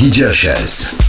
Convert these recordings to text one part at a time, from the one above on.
DJ HS.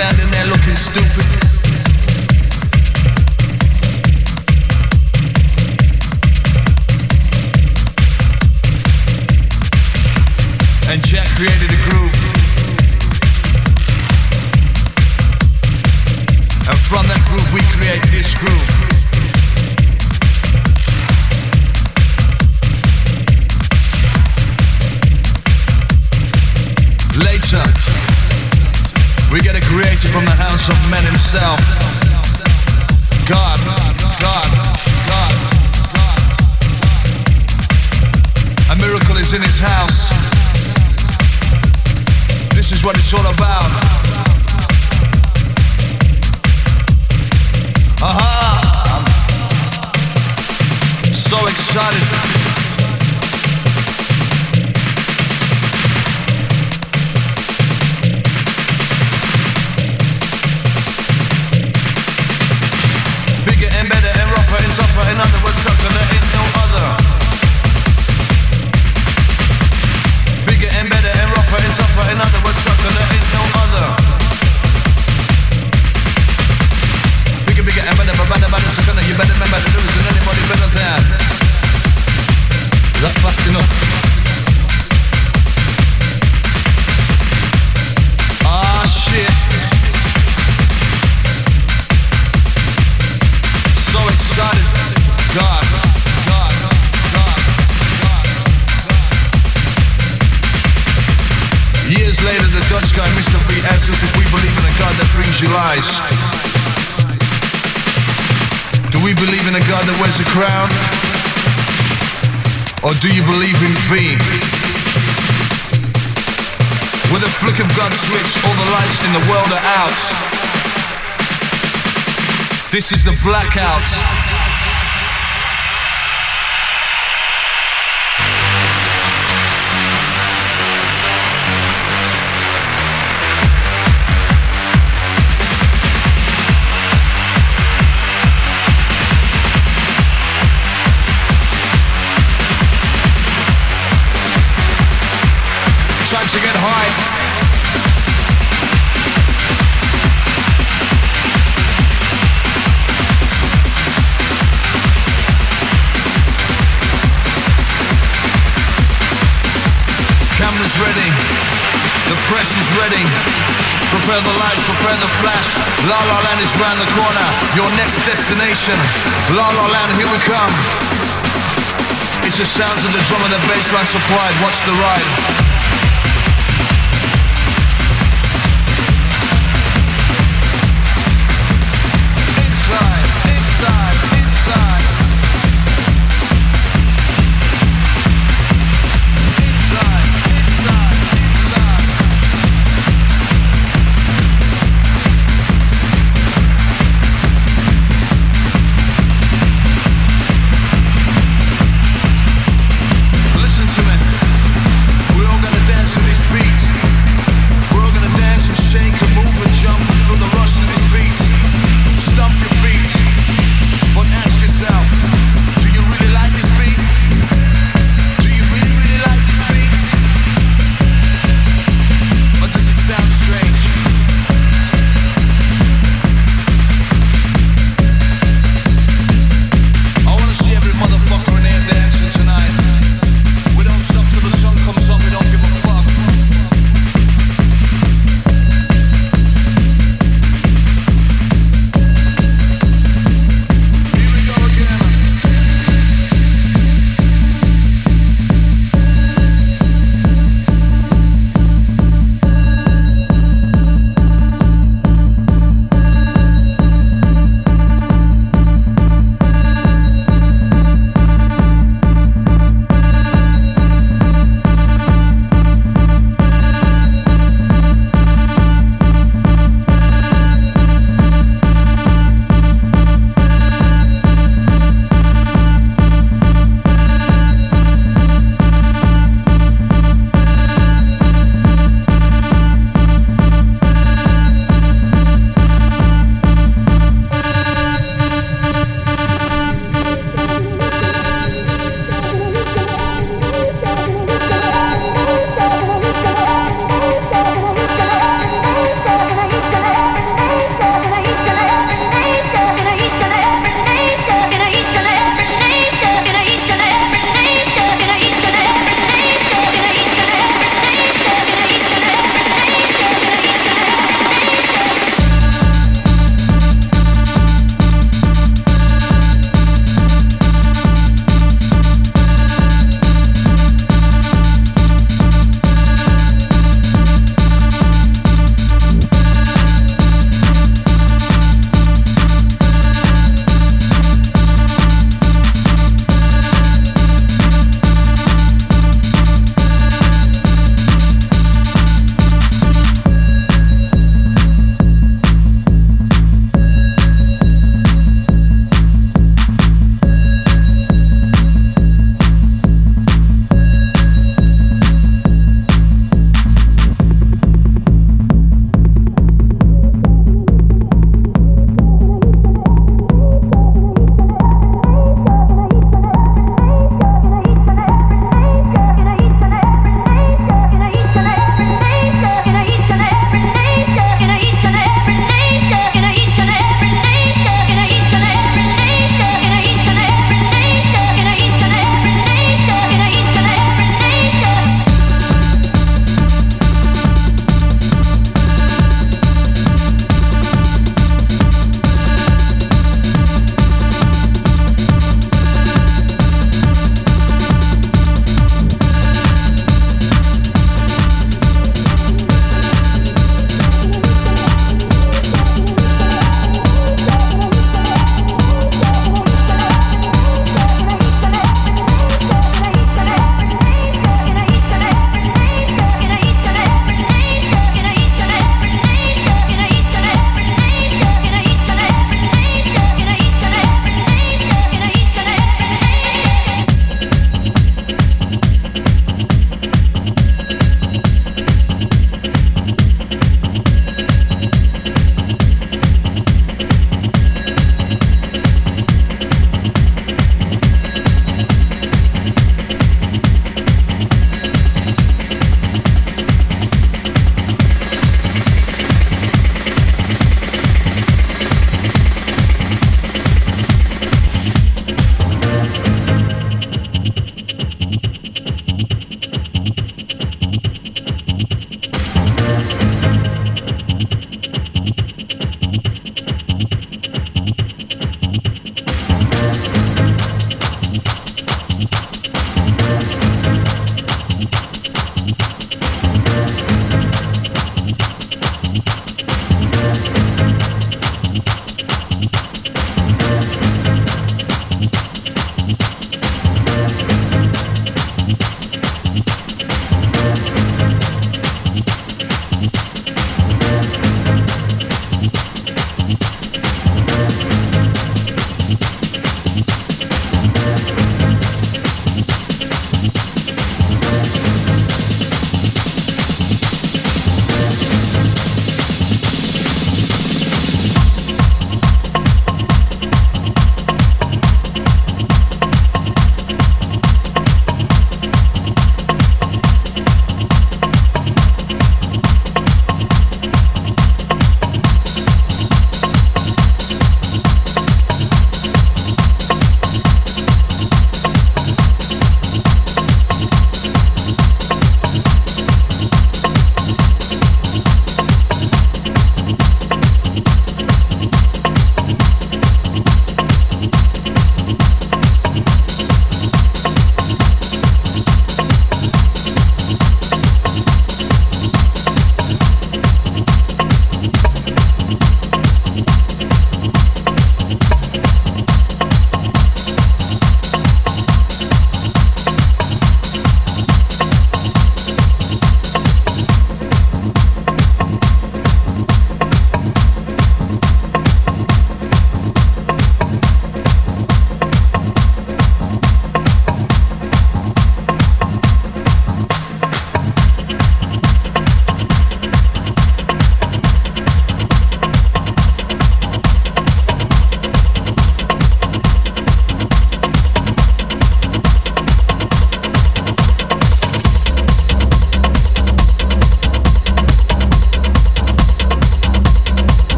Standing there looking stupid? We believe in a God that wears a crown? Or do you believe in V? With a flick of God's switch, all the lights in the world are out. This is the blackout. To get high. Cameras ready, the press is ready. Prepare the lights, prepare the flash. La La Land is round the corner. Your next destination. La La Land, here we come. It's the sounds of the drum and the bass line supplied. Watch the ride.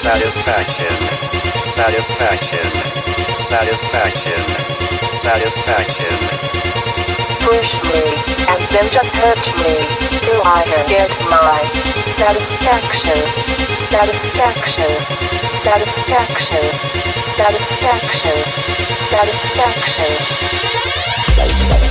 Satisfaction. Satisfaction. Satisfaction. Satisfaction. Push me, and then just hurt me till I get my satisfaction. Satisfaction. Satisfaction. Satisfaction. Satisfaction.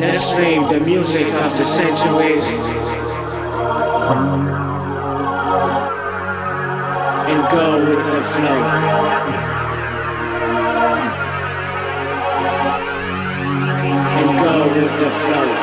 Let's name the music of the centuries. And go with the flow. and go with the flow.